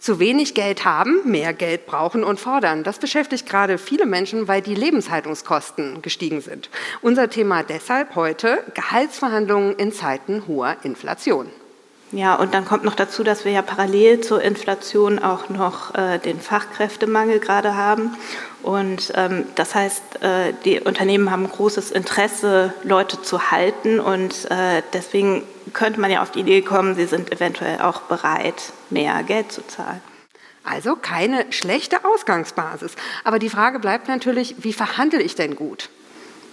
zu wenig Geld haben, mehr Geld brauchen und fordern. Das beschäftigt gerade viele Menschen, weil die Lebenshaltungskosten gestiegen sind. Unser Thema deshalb heute Gehaltsverhandlungen in Zeiten hoher Inflation. Ja, und dann kommt noch dazu, dass wir ja parallel zur Inflation auch noch äh, den Fachkräftemangel gerade haben. Und ähm, das heißt, äh, die Unternehmen haben großes Interesse, Leute zu halten. Und äh, deswegen könnte man ja auf die Idee kommen, sie sind eventuell auch bereit, mehr Geld zu zahlen. Also keine schlechte Ausgangsbasis. Aber die Frage bleibt natürlich, wie verhandle ich denn gut?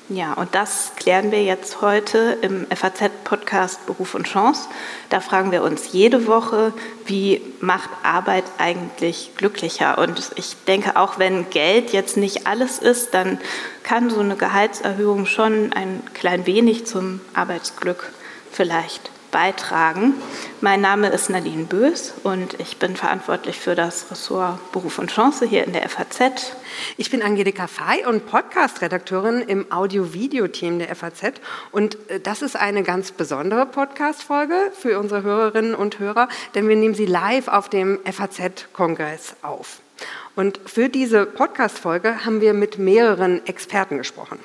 Ja, und das klären wir jetzt heute im FAZ-Podcast Beruf und Chance. Da fragen wir uns jede Woche, wie macht Arbeit eigentlich glücklicher? Und ich denke, auch wenn Geld jetzt nicht alles ist, dann kann so eine Gehaltserhöhung schon ein klein wenig zum Arbeitsglück vielleicht beitragen. Mein Name ist Nadine Bös und ich bin verantwortlich für das Ressort Beruf und Chance hier in der FAZ. Ich bin Angelika Fey und Podcast-Redakteurin im Audio-Video-Team der FAZ. Und äh, das ist eine ganz besondere Podcast-Folge für unsere Hörerinnen und Hörer, denn wir nehmen sie live auf dem FAZ-Kongress auf. Und für diese Podcast-Folge haben wir mit mehreren Experten gesprochen.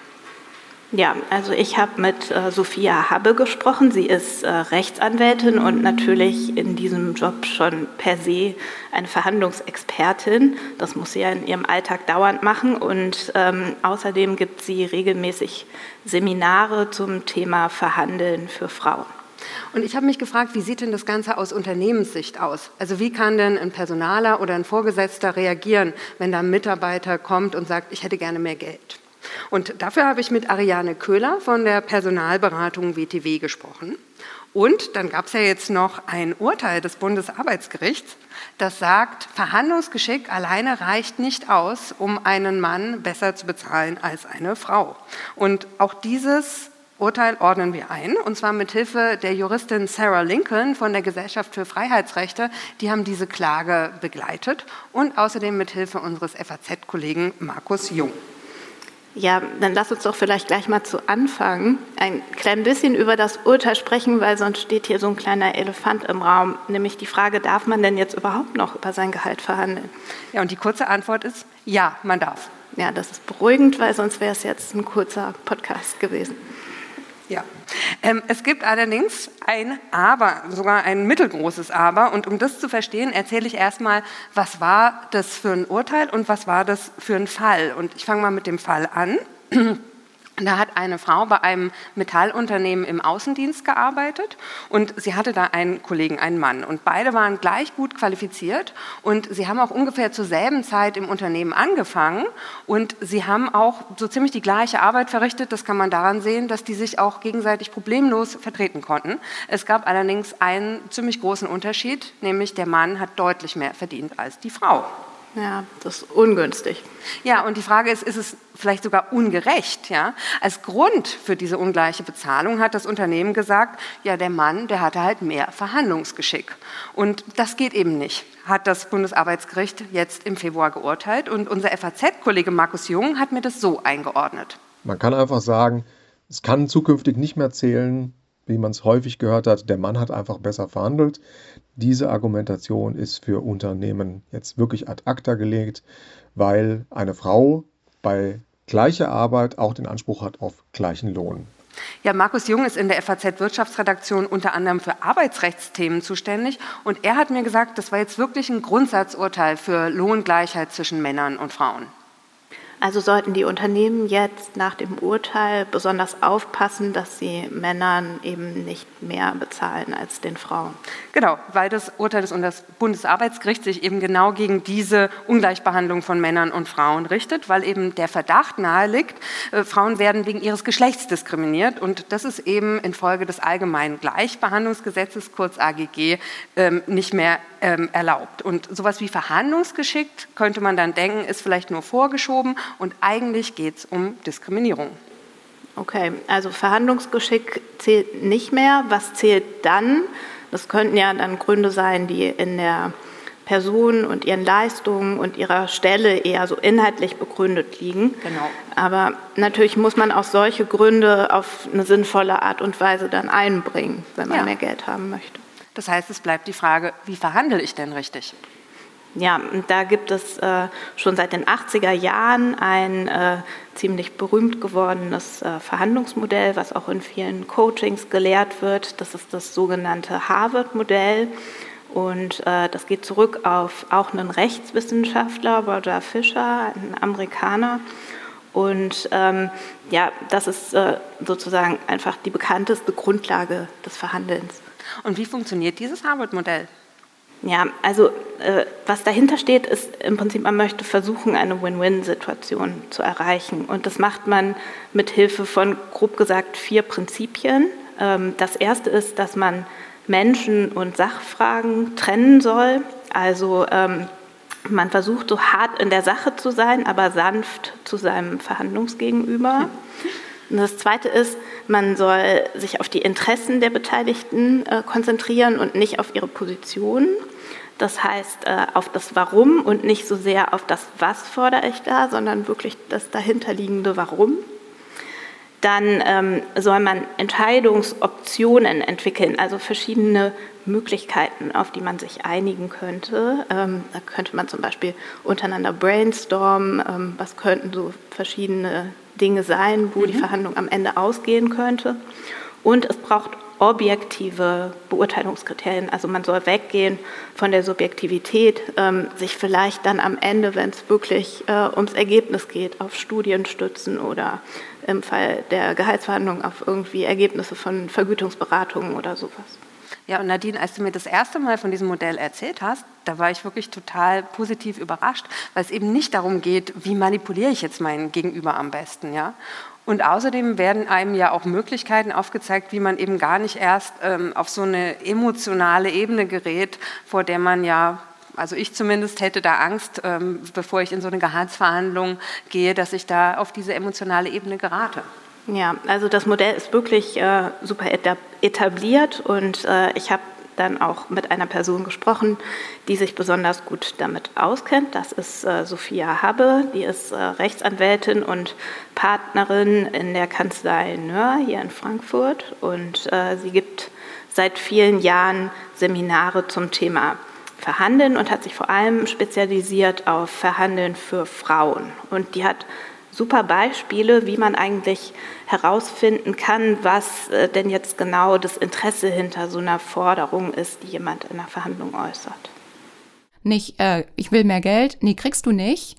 Ja, also ich habe mit äh, Sophia Habbe gesprochen. Sie ist äh, Rechtsanwältin und natürlich in diesem Job schon per se eine Verhandlungsexpertin. Das muss sie ja in ihrem Alltag dauernd machen. Und ähm, außerdem gibt sie regelmäßig Seminare zum Thema Verhandeln für Frauen. Und ich habe mich gefragt, wie sieht denn das Ganze aus Unternehmenssicht aus? Also wie kann denn ein Personaler oder ein Vorgesetzter reagieren, wenn da ein Mitarbeiter kommt und sagt, ich hätte gerne mehr Geld? Und dafür habe ich mit Ariane Köhler von der Personalberatung WTW gesprochen. Und dann gab es ja jetzt noch ein Urteil des Bundesarbeitsgerichts, das sagt, Verhandlungsgeschick alleine reicht nicht aus, um einen Mann besser zu bezahlen als eine Frau. Und auch dieses Urteil ordnen wir ein, und zwar mit Hilfe der Juristin Sarah Lincoln von der Gesellschaft für Freiheitsrechte. Die haben diese Klage begleitet und außerdem mit Hilfe unseres FAZ-Kollegen Markus Jung. Ja, dann lass uns doch vielleicht gleich mal zu Anfang ein klein bisschen über das Urteil sprechen, weil sonst steht hier so ein kleiner Elefant im Raum, nämlich die Frage, darf man denn jetzt überhaupt noch über sein Gehalt verhandeln? Ja, und die kurze Antwort ist, ja, man darf. Ja, das ist beruhigend, weil sonst wäre es jetzt ein kurzer Podcast gewesen. Ja. Ähm, es gibt allerdings ein Aber, sogar ein mittelgroßes Aber. Und um das zu verstehen, erzähle ich erstmal, was war das für ein Urteil und was war das für ein Fall. Und ich fange mal mit dem Fall an. Da hat eine Frau bei einem Metallunternehmen im Außendienst gearbeitet und sie hatte da einen Kollegen, einen Mann. Und beide waren gleich gut qualifiziert und sie haben auch ungefähr zur selben Zeit im Unternehmen angefangen und sie haben auch so ziemlich die gleiche Arbeit verrichtet. Das kann man daran sehen, dass die sich auch gegenseitig problemlos vertreten konnten. Es gab allerdings einen ziemlich großen Unterschied, nämlich der Mann hat deutlich mehr verdient als die Frau. Ja, das ist ungünstig. Ja, und die Frage ist, ist es vielleicht sogar ungerecht? Ja? Als Grund für diese ungleiche Bezahlung hat das Unternehmen gesagt, ja, der Mann, der hatte halt mehr Verhandlungsgeschick. Und das geht eben nicht, hat das Bundesarbeitsgericht jetzt im Februar geurteilt. Und unser FAZ-Kollege Markus Jung hat mir das so eingeordnet. Man kann einfach sagen, es kann zukünftig nicht mehr zählen, wie man es häufig gehört hat, der Mann hat einfach besser verhandelt. Diese Argumentation ist für Unternehmen jetzt wirklich ad acta gelegt, weil eine Frau bei gleicher Arbeit auch den Anspruch hat auf gleichen Lohn. Ja, Markus Jung ist in der FAZ Wirtschaftsredaktion unter anderem für Arbeitsrechtsthemen zuständig und er hat mir gesagt, das war jetzt wirklich ein Grundsatzurteil für Lohngleichheit zwischen Männern und Frauen. Also sollten die Unternehmen jetzt nach dem Urteil besonders aufpassen, dass sie Männern eben nicht mehr bezahlen als den Frauen. Genau, weil das Urteil des Bundesarbeitsgerichts sich eben genau gegen diese Ungleichbehandlung von Männern und Frauen richtet, weil eben der Verdacht nahe liegt, äh, Frauen werden wegen ihres Geschlechts diskriminiert und das ist eben infolge des allgemeinen Gleichbehandlungsgesetzes, kurz AGG, ähm, nicht mehr ähm, erlaubt. Und sowas wie verhandlungsgeschickt könnte man dann denken, ist vielleicht nur vorgeschoben und eigentlich geht es um Diskriminierung. Okay, also Verhandlungsgeschick zählt nicht mehr. Was zählt dann? Das könnten ja dann Gründe sein, die in der Person und ihren Leistungen und ihrer Stelle eher so inhaltlich begründet liegen. Genau. Aber natürlich muss man auch solche Gründe auf eine sinnvolle Art und Weise dann einbringen, wenn man ja. mehr Geld haben möchte. Das heißt, es bleibt die Frage, wie verhandle ich denn richtig? Ja, da gibt es äh, schon seit den 80er Jahren ein äh, ziemlich berühmt gewordenes äh, Verhandlungsmodell, was auch in vielen Coachings gelehrt wird. Das ist das sogenannte Harvard-Modell. Und äh, das geht zurück auf auch einen Rechtswissenschaftler, Roger Fisher, ein Amerikaner. Und ähm, ja, das ist äh, sozusagen einfach die bekannteste Grundlage des Verhandelns. Und wie funktioniert dieses Harvard-Modell? Ja, also äh, was dahinter steht, ist im Prinzip, man möchte versuchen, eine Win-Win-Situation zu erreichen. Und das macht man mit Hilfe von, grob gesagt, vier Prinzipien. Ähm, das erste ist, dass man Menschen und Sachfragen trennen soll. Also ähm, man versucht so hart in der Sache zu sein, aber sanft zu seinem Verhandlungsgegenüber. Und das Zweite ist, man soll sich auf die Interessen der Beteiligten äh, konzentrieren und nicht auf ihre Position. Das heißt, äh, auf das Warum und nicht so sehr auf das Was fordere ich da, sondern wirklich das dahinterliegende Warum. Dann ähm, soll man Entscheidungsoptionen entwickeln, also verschiedene Möglichkeiten, auf die man sich einigen könnte. Ähm, da könnte man zum Beispiel untereinander brainstormen, ähm, was könnten so verschiedene Dinge sein, wo mhm. die Verhandlung am Ende ausgehen könnte. Und es braucht objektive Beurteilungskriterien. Also man soll weggehen von der Subjektivität, ähm, sich vielleicht dann am Ende, wenn es wirklich äh, ums Ergebnis geht, auf Studien stützen oder im Fall der Gehaltsverhandlungen auf irgendwie Ergebnisse von Vergütungsberatungen oder sowas. Ja, und Nadine, als du mir das erste Mal von diesem Modell erzählt hast, da war ich wirklich total positiv überrascht, weil es eben nicht darum geht, wie manipuliere ich jetzt meinen Gegenüber am besten, ja? Und außerdem werden einem ja auch Möglichkeiten aufgezeigt, wie man eben gar nicht erst ähm, auf so eine emotionale Ebene gerät, vor der man ja also ich zumindest hätte da Angst, ähm, bevor ich in so eine Gehaltsverhandlung gehe, dass ich da auf diese emotionale Ebene gerate. Ja, also das Modell ist wirklich äh, super etabliert und äh, ich habe dann auch mit einer Person gesprochen, die sich besonders gut damit auskennt. Das ist äh, Sophia Habbe, die ist äh, Rechtsanwältin und Partnerin in der Kanzlei Nöhr hier in Frankfurt und äh, sie gibt seit vielen Jahren Seminare zum Thema Verhandeln und hat sich vor allem spezialisiert auf Verhandeln für Frauen. Und die hat super Beispiele, wie man eigentlich herausfinden kann, was äh, denn jetzt genau das Interesse hinter so einer Forderung ist, die jemand in einer Verhandlung äußert. Nicht, äh, ich will mehr Geld, nee, kriegst du nicht,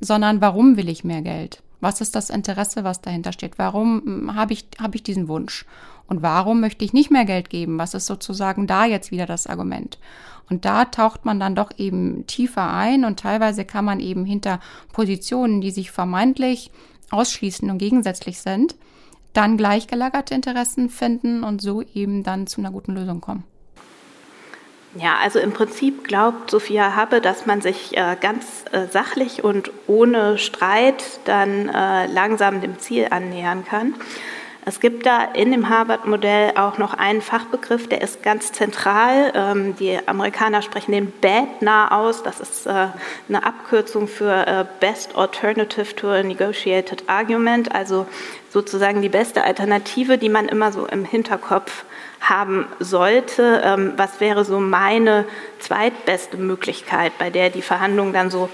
sondern warum will ich mehr Geld? Was ist das Interesse, was dahinter steht? Warum hm, habe ich, hab ich diesen Wunsch? Und warum möchte ich nicht mehr Geld geben? Was ist sozusagen da jetzt wieder das Argument? Und da taucht man dann doch eben tiefer ein und teilweise kann man eben hinter Positionen, die sich vermeintlich ausschließen und gegensätzlich sind, dann gleichgelagerte Interessen finden und so eben dann zu einer guten Lösung kommen. Ja, also im Prinzip glaubt Sophia Habbe, dass man sich äh, ganz äh, sachlich und ohne Streit dann äh, langsam dem Ziel annähern kann. Es gibt da in dem Harvard-Modell auch noch einen Fachbegriff, der ist ganz zentral. Ähm, die Amerikaner sprechen den BATNA aus. Das ist äh, eine Abkürzung für äh, Best Alternative to a Negotiated Argument, also sozusagen die beste Alternative, die man immer so im Hinterkopf haben sollte. Ähm, was wäre so meine zweitbeste Möglichkeit, bei der die Verhandlungen dann so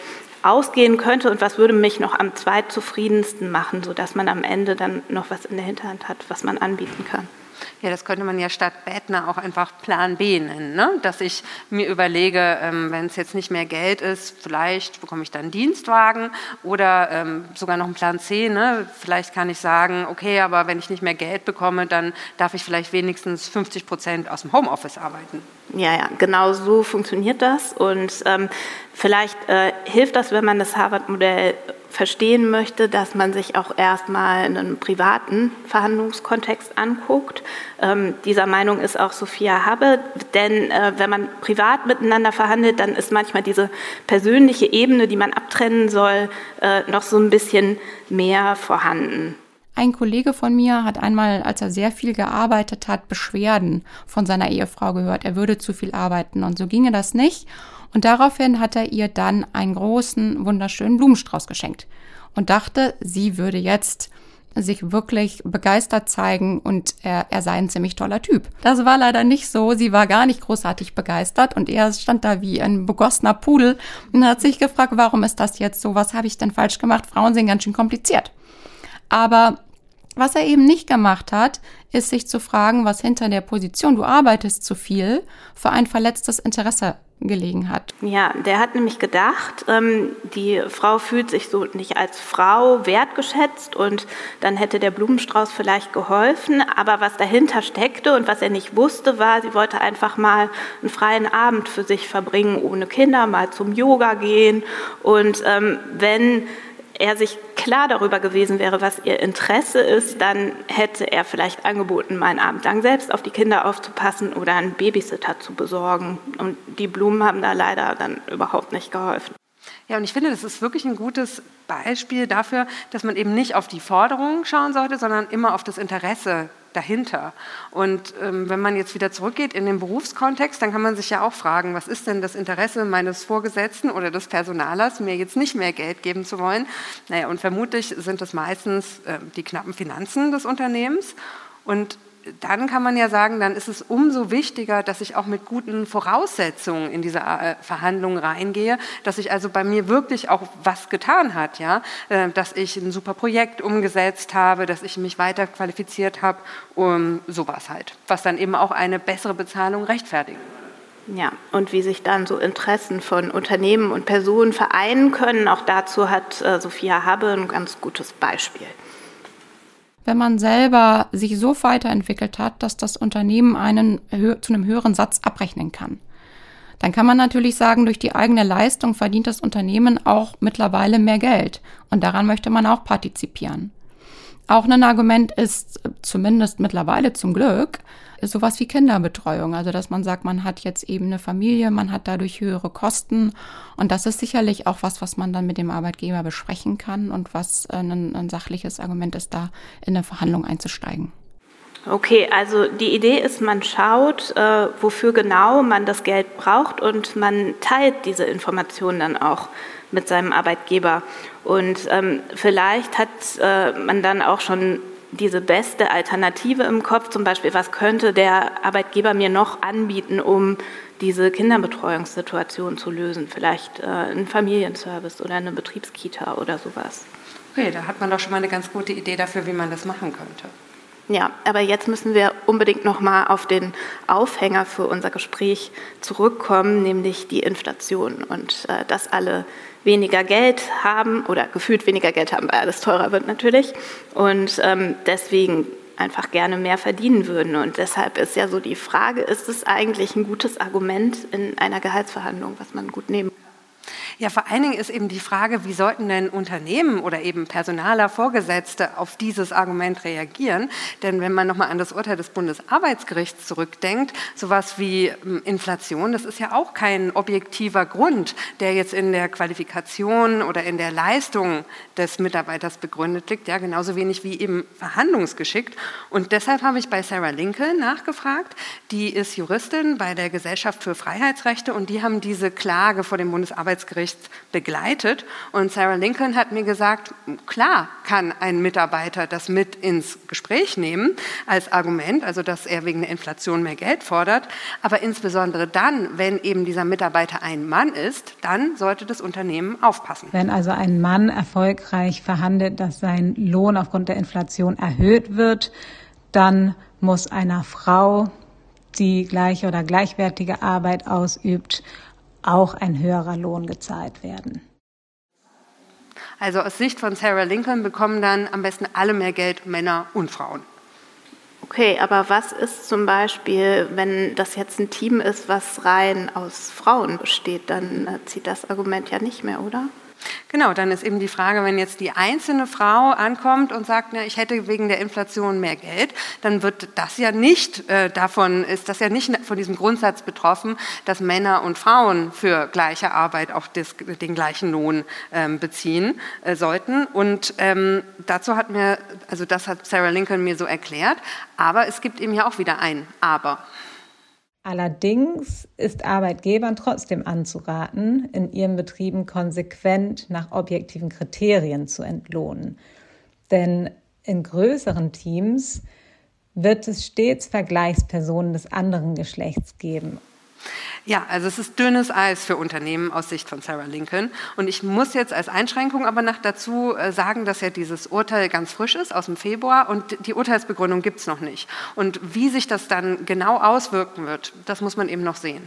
ausgehen könnte und was würde mich noch am zweitzufriedensten machen, sodass man am Ende dann noch was in der Hinterhand hat, was man anbieten kann. Ja, das könnte man ja statt Bettner auch einfach Plan B nennen, ne? dass ich mir überlege, ähm, wenn es jetzt nicht mehr Geld ist, vielleicht bekomme ich dann einen Dienstwagen oder ähm, sogar noch einen Plan C. Ne? Vielleicht kann ich sagen, okay, aber wenn ich nicht mehr Geld bekomme, dann darf ich vielleicht wenigstens 50 Prozent aus dem Homeoffice arbeiten. Ja, ja, genau so funktioniert das. Und ähm, vielleicht äh, hilft das, wenn man das Harvard-Modell verstehen möchte, dass man sich auch erstmal einen privaten Verhandlungskontext anguckt. Ähm, dieser Meinung ist auch Sophia Habbe, denn äh, wenn man privat miteinander verhandelt, dann ist manchmal diese persönliche Ebene, die man abtrennen soll, äh, noch so ein bisschen mehr vorhanden. Ein Kollege von mir hat einmal, als er sehr viel gearbeitet hat, Beschwerden von seiner Ehefrau gehört, er würde zu viel arbeiten und so ginge das nicht. Und daraufhin hat er ihr dann einen großen, wunderschönen Blumenstrauß geschenkt und dachte, sie würde jetzt sich wirklich begeistert zeigen und er, er sei ein ziemlich toller Typ. Das war leider nicht so. Sie war gar nicht großartig begeistert und er stand da wie ein begossener Pudel und hat sich gefragt, warum ist das jetzt so? Was habe ich denn falsch gemacht? Frauen sind ganz schön kompliziert. Aber was er eben nicht gemacht hat, ist sich zu fragen, was hinter der Position, du arbeitest zu viel, für ein verletztes Interesse gelegen hat. Ja, der hat nämlich gedacht, ähm, die Frau fühlt sich so nicht als Frau wertgeschätzt und dann hätte der Blumenstrauß vielleicht geholfen. Aber was dahinter steckte und was er nicht wusste, war, sie wollte einfach mal einen freien Abend für sich verbringen, ohne Kinder, mal zum Yoga gehen. Und ähm, wenn er sich klar darüber gewesen wäre, was ihr Interesse ist, dann hätte er vielleicht angeboten, mal einen Abend lang selbst auf die Kinder aufzupassen oder einen Babysitter zu besorgen. Und die Blumen haben da leider dann überhaupt nicht geholfen. Ja, und ich finde, das ist wirklich ein gutes Beispiel dafür, dass man eben nicht auf die Forderungen schauen sollte, sondern immer auf das Interesse dahinter. Und ähm, wenn man jetzt wieder zurückgeht in den Berufskontext, dann kann man sich ja auch fragen, was ist denn das Interesse meines Vorgesetzten oder des Personalers, mir jetzt nicht mehr Geld geben zu wollen? Naja, und vermutlich sind das meistens äh, die knappen Finanzen des Unternehmens. Und dann kann man ja sagen, dann ist es umso wichtiger, dass ich auch mit guten Voraussetzungen in diese äh, Verhandlungen reingehe, dass ich also bei mir wirklich auch was getan hat, ja, äh, dass ich ein super Projekt umgesetzt habe, dass ich mich weiter qualifiziert habe, um sowas halt, was dann eben auch eine bessere Bezahlung rechtfertigt. Ja, und wie sich dann so Interessen von Unternehmen und Personen vereinen können, auch dazu hat äh, Sophia Habbe ein ganz gutes Beispiel wenn man selber sich so weiterentwickelt hat, dass das Unternehmen einen zu einem höheren Satz abrechnen kann. Dann kann man natürlich sagen, durch die eigene Leistung verdient das Unternehmen auch mittlerweile mehr Geld. Und daran möchte man auch partizipieren. Auch ein Argument ist, zumindest mittlerweile zum Glück, sowas wie Kinderbetreuung. Also, dass man sagt, man hat jetzt eben eine Familie, man hat dadurch höhere Kosten. Und das ist sicherlich auch was, was man dann mit dem Arbeitgeber besprechen kann und was ein, ein sachliches Argument ist, da in eine Verhandlung einzusteigen. Okay, also die Idee ist, man schaut, äh, wofür genau man das Geld braucht und man teilt diese Informationen dann auch mit seinem Arbeitgeber. Und ähm, vielleicht hat äh, man dann auch schon diese beste Alternative im Kopf, zum Beispiel, was könnte der Arbeitgeber mir noch anbieten, um diese Kinderbetreuungssituation zu lösen? Vielleicht äh, ein Familienservice oder eine Betriebskita oder sowas. Okay, da hat man doch schon mal eine ganz gute Idee dafür, wie man das machen könnte. Ja, aber jetzt müssen wir unbedingt noch mal auf den Aufhänger für unser Gespräch zurückkommen, nämlich die Inflation und äh, dass alle weniger Geld haben oder gefühlt weniger Geld haben, weil alles teurer wird natürlich und ähm, deswegen einfach gerne mehr verdienen würden. Und deshalb ist ja so die Frage, ist es eigentlich ein gutes Argument in einer Gehaltsverhandlung, was man gut nehmen kann? Ja, vor allen Dingen ist eben die Frage, wie sollten denn Unternehmen oder eben Personaler, Vorgesetzte auf dieses Argument reagieren? Denn wenn man nochmal an das Urteil des Bundesarbeitsgerichts zurückdenkt, sowas wie ähm, Inflation, das ist ja auch kein objektiver Grund, der jetzt in der Qualifikation oder in der Leistung des Mitarbeiters begründet liegt, ja, genauso wenig wie eben verhandlungsgeschickt. Und deshalb habe ich bei Sarah Lincoln nachgefragt. Die ist Juristin bei der Gesellschaft für Freiheitsrechte und die haben diese Klage vor dem Bundesarbeitsgericht Gerichts begleitet. Und Sarah Lincoln hat mir gesagt, klar kann ein Mitarbeiter das mit ins Gespräch nehmen als Argument, also dass er wegen der Inflation mehr Geld fordert. Aber insbesondere dann, wenn eben dieser Mitarbeiter ein Mann ist, dann sollte das Unternehmen aufpassen. Wenn also ein Mann erfolgreich verhandelt, dass sein Lohn aufgrund der Inflation erhöht wird, dann muss einer Frau, die gleiche oder gleichwertige Arbeit ausübt, auch ein höherer Lohn gezahlt werden. Also aus Sicht von Sarah Lincoln bekommen dann am besten alle mehr Geld, Männer und Frauen. Okay, aber was ist zum Beispiel, wenn das jetzt ein Team ist, was rein aus Frauen besteht, dann äh, zieht das Argument ja nicht mehr, oder? Genau, dann ist eben die Frage, wenn jetzt die einzelne Frau ankommt und sagt, na, ich hätte wegen der Inflation mehr Geld, dann wird das ja nicht äh, davon, ist das ja nicht von diesem Grundsatz betroffen, dass Männer und Frauen für gleiche Arbeit auch des, den gleichen Lohn ähm, beziehen äh, sollten. Und ähm, dazu hat mir, also das hat Sarah Lincoln mir so erklärt, aber es gibt eben ja auch wieder ein Aber. Allerdings ist Arbeitgebern trotzdem anzuraten, in ihren Betrieben konsequent nach objektiven Kriterien zu entlohnen. Denn in größeren Teams wird es stets Vergleichspersonen des anderen Geschlechts geben. Ja, also es ist dünnes Eis für Unternehmen aus Sicht von Sarah Lincoln. Und ich muss jetzt als Einschränkung aber noch dazu äh, sagen, dass ja dieses Urteil ganz frisch ist aus dem Februar und die Urteilsbegründung gibt es noch nicht. Und wie sich das dann genau auswirken wird, das muss man eben noch sehen.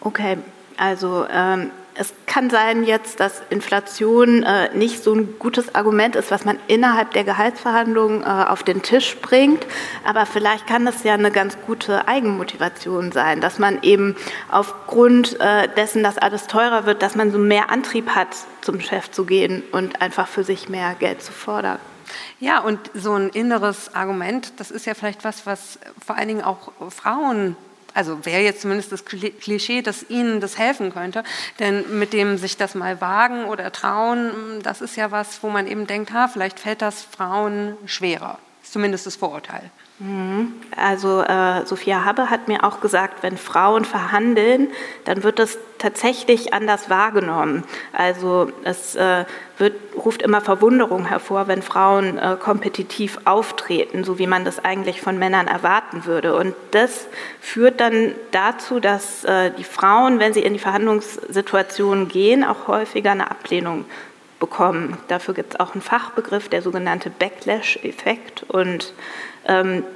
Okay, also ähm, es kann sein jetzt, dass Inflation äh, nicht so ein gutes Argument ist, was man innerhalb der Gehaltsverhandlungen äh, auf den Tisch bringt. Aber vielleicht kann das ja eine ganz gute Eigenmotivation sein, dass man eben aufgrund äh, dessen, dass alles teurer wird, dass man so mehr Antrieb hat, zum Chef zu gehen und einfach für sich mehr Geld zu fordern. Ja, und so ein inneres Argument, das ist ja vielleicht was, was vor allen Dingen auch Frauen also wäre jetzt zumindest das Klischee, dass ihnen das helfen könnte. Denn mit dem sich das mal wagen oder trauen, das ist ja was, wo man eben denkt, ha, vielleicht fällt das Frauen schwerer. Ist zumindest das Vorurteil. Mhm. Also äh, Sophia Habbe hat mir auch gesagt, wenn Frauen verhandeln, dann wird das tatsächlich anders wahrgenommen. Also es äh, wird, ruft immer Verwunderung hervor, wenn Frauen äh, kompetitiv auftreten, so wie man das eigentlich von Männern erwarten würde. Und das führt dann dazu, dass äh, die Frauen, wenn sie in die Verhandlungssituation gehen, auch häufiger eine Ablehnung bekommen. Dafür gibt es auch einen Fachbegriff, der sogenannte Backlash-Effekt. Und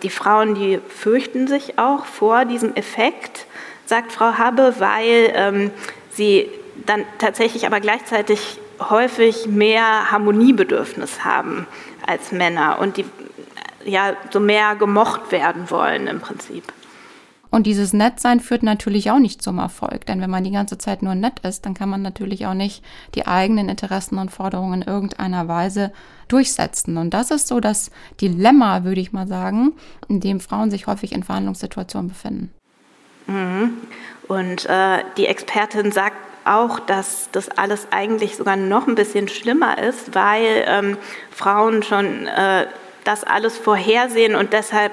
die Frauen, die fürchten sich auch vor diesem Effekt, sagt Frau Habe, weil ähm, sie dann tatsächlich aber gleichzeitig häufig mehr Harmoniebedürfnis haben als Männer und die ja so mehr gemocht werden wollen im Prinzip. Und dieses Nettsein führt natürlich auch nicht zum Erfolg, denn wenn man die ganze Zeit nur nett ist, dann kann man natürlich auch nicht die eigenen Interessen und Forderungen in irgendeiner Weise durchsetzen. Und das ist so das Dilemma, würde ich mal sagen, in dem Frauen sich häufig in Verhandlungssituationen befinden. Mhm. Und äh, die Expertin sagt auch, dass das alles eigentlich sogar noch ein bisschen schlimmer ist, weil ähm, Frauen schon äh, das alles vorhersehen und deshalb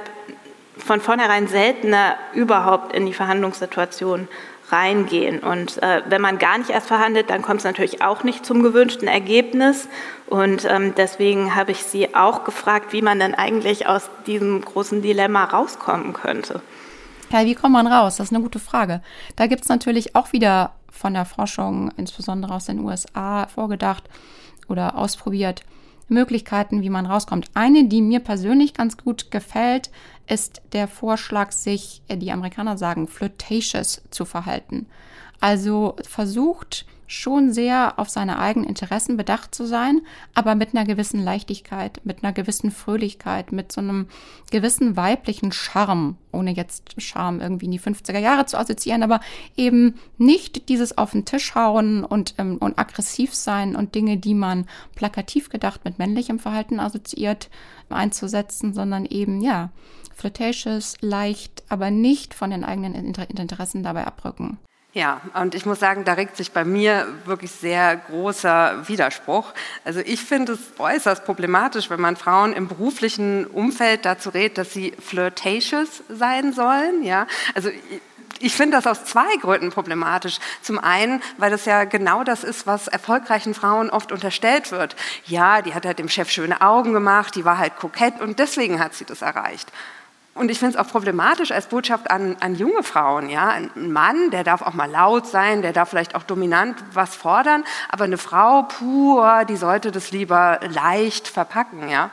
von vornherein seltener überhaupt in die Verhandlungssituation reingehen. Und äh, wenn man gar nicht erst verhandelt, dann kommt es natürlich auch nicht zum gewünschten Ergebnis. Und ähm, deswegen habe ich Sie auch gefragt, wie man denn eigentlich aus diesem großen Dilemma rauskommen könnte. Ja, wie kommt man raus? Das ist eine gute Frage. Da gibt es natürlich auch wieder von der Forschung, insbesondere aus den USA, vorgedacht oder ausprobiert, Möglichkeiten, wie man rauskommt. Eine, die mir persönlich ganz gut gefällt, ist der Vorschlag, sich, äh, die Amerikaner sagen, flirtatious zu verhalten. Also versucht schon sehr auf seine eigenen Interessen bedacht zu sein, aber mit einer gewissen Leichtigkeit, mit einer gewissen Fröhlichkeit, mit so einem gewissen weiblichen Charme, ohne jetzt Charme irgendwie in die 50er Jahre zu assoziieren, aber eben nicht dieses auf den Tisch hauen und, ähm, und aggressiv sein und Dinge, die man plakativ gedacht mit männlichem Verhalten assoziiert, einzusetzen, sondern eben, ja, flirtatious, leicht, aber nicht von den eigenen Interessen dabei abrücken. Ja, und ich muss sagen, da regt sich bei mir wirklich sehr großer Widerspruch. Also ich finde es äußerst problematisch, wenn man Frauen im beruflichen Umfeld dazu rät, dass sie flirtatious sein sollen. Ja, also ich finde das aus zwei Gründen problematisch. Zum einen, weil das ja genau das ist, was erfolgreichen Frauen oft unterstellt wird. Ja, die hat halt dem Chef schöne Augen gemacht, die war halt kokett und deswegen hat sie das erreicht. Und ich finde es auch problematisch als Botschaft an, an, junge Frauen. Ja? Ein Mann, der darf auch mal laut sein, der darf vielleicht auch dominant was fordern, aber eine Frau, puh, die sollte das lieber leicht verpacken. Ja?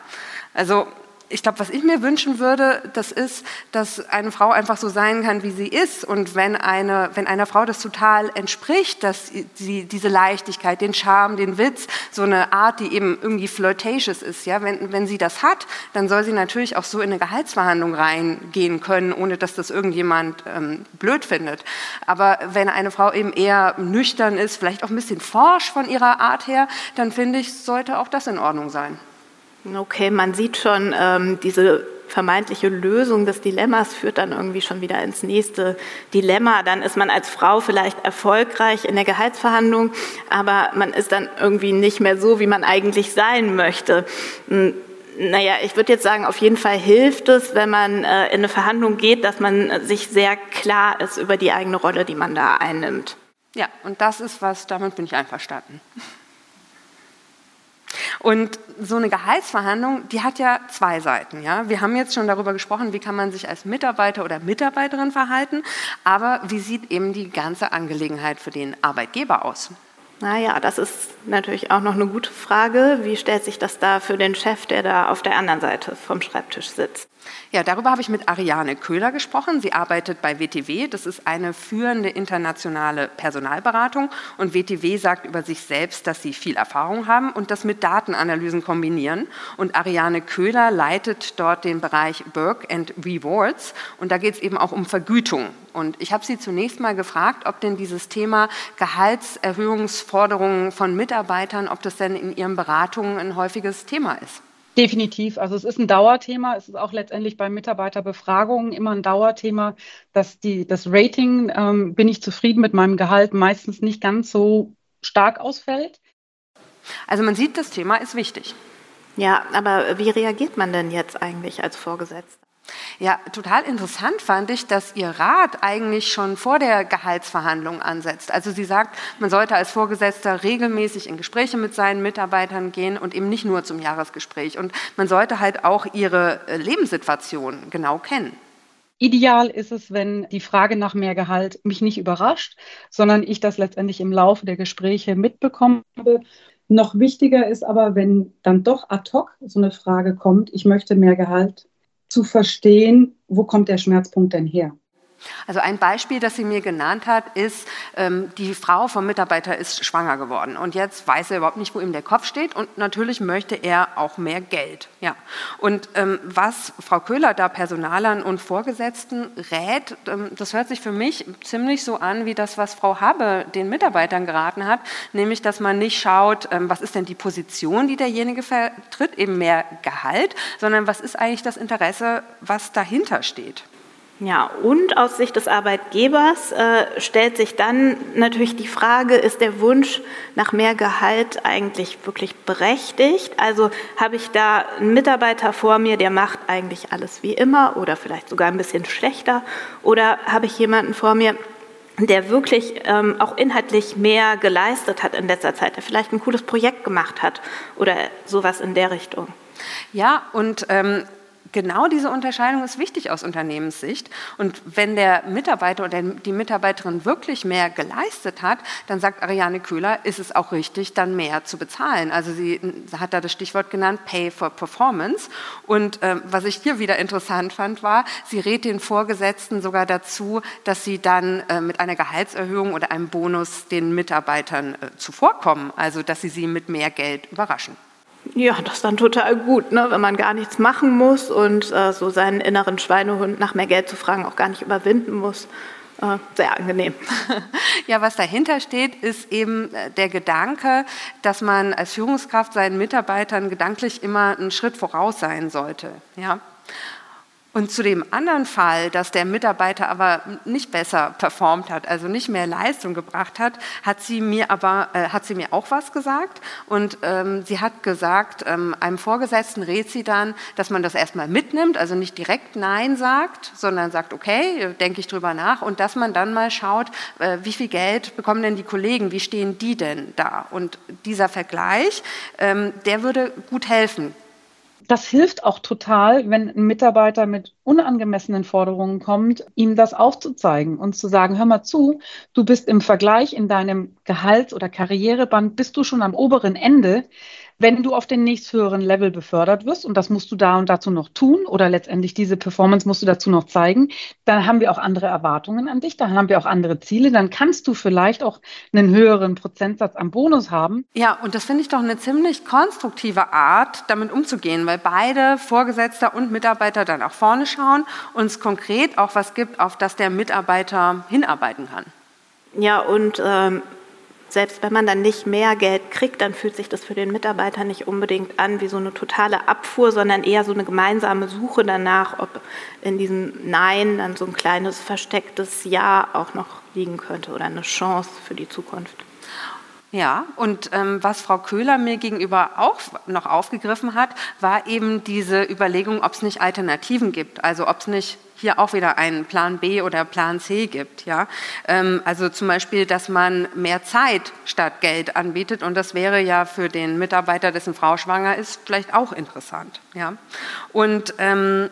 Also ich glaube, was ich mir wünschen würde, das ist, dass eine Frau einfach so sein kann, wie sie ist. Und wenn, eine, wenn einer Frau das total entspricht, dass sie diese Leichtigkeit, den Charme, den Witz, so eine Art, die eben irgendwie flirtatious ist, ja, wenn, wenn sie das hat, dann soll sie natürlich auch so in eine Gehaltsverhandlung reingehen können, ohne dass das irgendjemand ähm, blöd findet. Aber wenn eine Frau eben eher nüchtern ist, vielleicht auch ein bisschen forsch von ihrer Art her, dann finde ich, sollte auch das in Ordnung sein. Okay, man sieht schon, ähm, diese vermeintliche Lösung des Dilemmas führt dann irgendwie schon wieder ins nächste Dilemma. Dann ist man als Frau vielleicht erfolgreich in der Gehaltsverhandlung, aber man ist dann irgendwie nicht mehr so, wie man eigentlich sein möchte. Hm, naja, ich würde jetzt sagen, auf jeden Fall hilft es, wenn man äh, in eine Verhandlung geht, dass man sich sehr klar ist über die eigene Rolle, die man da einnimmt. Ja, und das ist was, damit bin ich einverstanden. Und so eine Gehaltsverhandlung, die hat ja zwei Seiten. Ja? Wir haben jetzt schon darüber gesprochen, wie kann man sich als Mitarbeiter oder Mitarbeiterin verhalten, aber wie sieht eben die ganze Angelegenheit für den Arbeitgeber aus? Naja, das ist natürlich auch noch eine gute Frage. Wie stellt sich das da für den Chef, der da auf der anderen Seite vom Schreibtisch sitzt? Ja, darüber habe ich mit Ariane Köhler gesprochen. Sie arbeitet bei WTW. Das ist eine führende internationale Personalberatung. Und WTW sagt über sich selbst, dass sie viel Erfahrung haben und das mit Datenanalysen kombinieren. Und Ariane Köhler leitet dort den Bereich Work and Rewards. Und da geht es eben auch um Vergütung. Und ich habe sie zunächst mal gefragt, ob denn dieses Thema Gehaltserhöhungsforderungen von Mitarbeitern, ob das denn in ihren Beratungen ein häufiges Thema ist. Definitiv. Also es ist ein Dauerthema. Es ist auch letztendlich bei Mitarbeiterbefragungen immer ein Dauerthema, dass die, das Rating, ähm, bin ich zufrieden mit meinem Gehalt, meistens nicht ganz so stark ausfällt. Also man sieht, das Thema ist wichtig. Ja, aber wie reagiert man denn jetzt eigentlich als Vorgesetzter? Ja, total interessant fand ich, dass Ihr Rat eigentlich schon vor der Gehaltsverhandlung ansetzt. Also sie sagt, man sollte als Vorgesetzter regelmäßig in Gespräche mit seinen Mitarbeitern gehen und eben nicht nur zum Jahresgespräch. Und man sollte halt auch ihre äh, Lebenssituation genau kennen. Ideal ist es, wenn die Frage nach mehr Gehalt mich nicht überrascht, sondern ich das letztendlich im Laufe der Gespräche mitbekomme. Noch wichtiger ist aber, wenn dann doch ad hoc so eine Frage kommt, ich möchte mehr Gehalt, zu verstehen, wo kommt der Schmerzpunkt denn her. Also ein Beispiel, das sie mir genannt hat, ist, ähm, die Frau vom Mitarbeiter ist schwanger geworden und jetzt weiß er überhaupt nicht, wo ihm der Kopf steht und natürlich möchte er auch mehr Geld. Ja. Und ähm, was Frau Köhler da Personalern und Vorgesetzten rät, ähm, das hört sich für mich ziemlich so an wie das, was Frau Habe den Mitarbeitern geraten hat, nämlich, dass man nicht schaut, ähm, was ist denn die Position, die derjenige vertritt, eben mehr Gehalt, sondern was ist eigentlich das Interesse, was dahinter steht. Ja, und aus Sicht des Arbeitgebers äh, stellt sich dann natürlich die Frage, ist der Wunsch nach mehr Gehalt eigentlich wirklich berechtigt? Also habe ich da einen Mitarbeiter vor mir, der macht eigentlich alles wie immer oder vielleicht sogar ein bisschen schlechter? Oder habe ich jemanden vor mir, der wirklich ähm, auch inhaltlich mehr geleistet hat in letzter Zeit, der vielleicht ein cooles Projekt gemacht hat oder sowas in der Richtung? Ja, und ähm, genau diese Unterscheidung ist wichtig aus Unternehmenssicht. Und wenn der Mitarbeiter oder die Mitarbeiterin wirklich mehr geleistet hat, dann sagt Ariane Köhler, ist es auch richtig, dann mehr zu bezahlen. Also sie hat da das Stichwort genannt, Pay for Performance. Und äh, was ich hier wieder interessant fand, war, sie rät den Vorgesetzten sogar dazu, dass sie dann äh, mit einer Gehaltserhöhung oder einem Bonus den Mitarbeitern äh, zuvorkommen, also dass sie sie mit mehr Geld überraschen. Ja, das ist dann total gut, ne? wenn man gar nichts machen muss und äh, so seinen inneren Schweinehund nach mehr Geld zu fragen auch gar nicht überwinden muss. Äh, sehr angenehm. Ja, was dahinter steht, ist eben äh, der Gedanke, dass man als Führungskraft seinen Mitarbeitern gedanklich immer einen Schritt voraus sein sollte. Ja? Und zu dem anderen Fall, dass der Mitarbeiter aber nicht besser performt hat, also nicht mehr Leistung gebracht hat, hat sie mir aber äh, hat sie mir auch was gesagt. Und ähm, sie hat gesagt, ähm, einem Vorgesetzten rät sie dann, dass man das erstmal mitnimmt, also nicht direkt Nein sagt, sondern sagt, okay, denke ich drüber nach. Und dass man dann mal schaut, äh, wie viel Geld bekommen denn die Kollegen, wie stehen die denn da? Und dieser Vergleich, ähm, der würde gut helfen, das hilft auch total, wenn ein Mitarbeiter mit unangemessenen Forderungen kommt, ihm das aufzuzeigen und zu sagen, hör mal zu, du bist im Vergleich in deinem Gehalts- oder Karriereband, bist du schon am oberen Ende wenn du auf den nächsthöheren Level befördert wirst, und das musst du da und dazu noch tun, oder letztendlich diese Performance musst du dazu noch zeigen, dann haben wir auch andere Erwartungen an dich, dann haben wir auch andere Ziele, dann kannst du vielleicht auch einen höheren Prozentsatz am Bonus haben. Ja, und das finde ich doch eine ziemlich konstruktive Art, damit umzugehen, weil beide Vorgesetzter und Mitarbeiter dann auch vorne schauen und es konkret auch was gibt, auf das der Mitarbeiter hinarbeiten kann. Ja, und ähm, selbst wenn man dann nicht mehr Geld kriegt, dann fühlt sich das für den Mitarbeiter nicht unbedingt an wie so eine totale Abfuhr, sondern eher so eine gemeinsame Suche danach, ob in diesem Nein dann so ein kleines verstecktes Ja auch noch liegen könnte oder eine Chance für die Zukunft. Ja, und ähm, was Frau Köhler mir gegenüber auch noch aufgegriffen hat, war eben diese Überlegung, ob es nicht Alternativen gibt. Also ob es nicht hier auch wieder einen Plan B oder Plan C gibt. Ja? Ähm, also zum Beispiel, dass man mehr Zeit statt Geld anbietet und das wäre ja für den Mitarbeiter, dessen Frau schwanger ist, vielleicht auch interessant. Ja? Und ähm,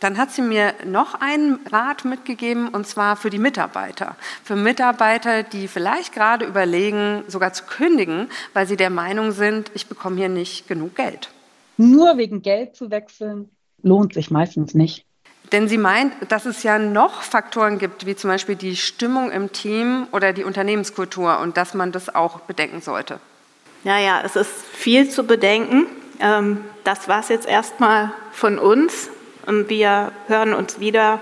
dann hat sie mir noch einen Rat mitgegeben, und zwar für die Mitarbeiter. Für Mitarbeiter, die vielleicht gerade überlegen, sogar zu kündigen, weil sie der Meinung sind, ich bekomme hier nicht genug Geld. Nur wegen Geld zu wechseln, lohnt sich meistens nicht. Denn sie meint, dass es ja noch Faktoren gibt, wie zum Beispiel die Stimmung im Team oder die Unternehmenskultur und dass man das auch bedenken sollte. Ja, ja, es ist viel zu bedenken. Ähm, das war es jetzt erstmal von uns. Wir hören uns wieder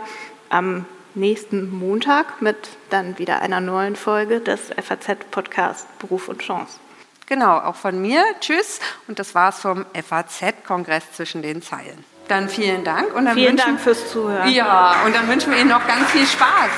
am nächsten Montag mit dann wieder einer neuen Folge des FAZ-Podcasts Beruf und Chance. Genau, auch von mir. Tschüss. Und das war's vom FAZ-Kongress zwischen den Zeilen. Dann vielen Dank. Und dann vielen Dank fürs Zuhören. Ja, und dann wünschen wir Ihnen noch ganz viel Spaß.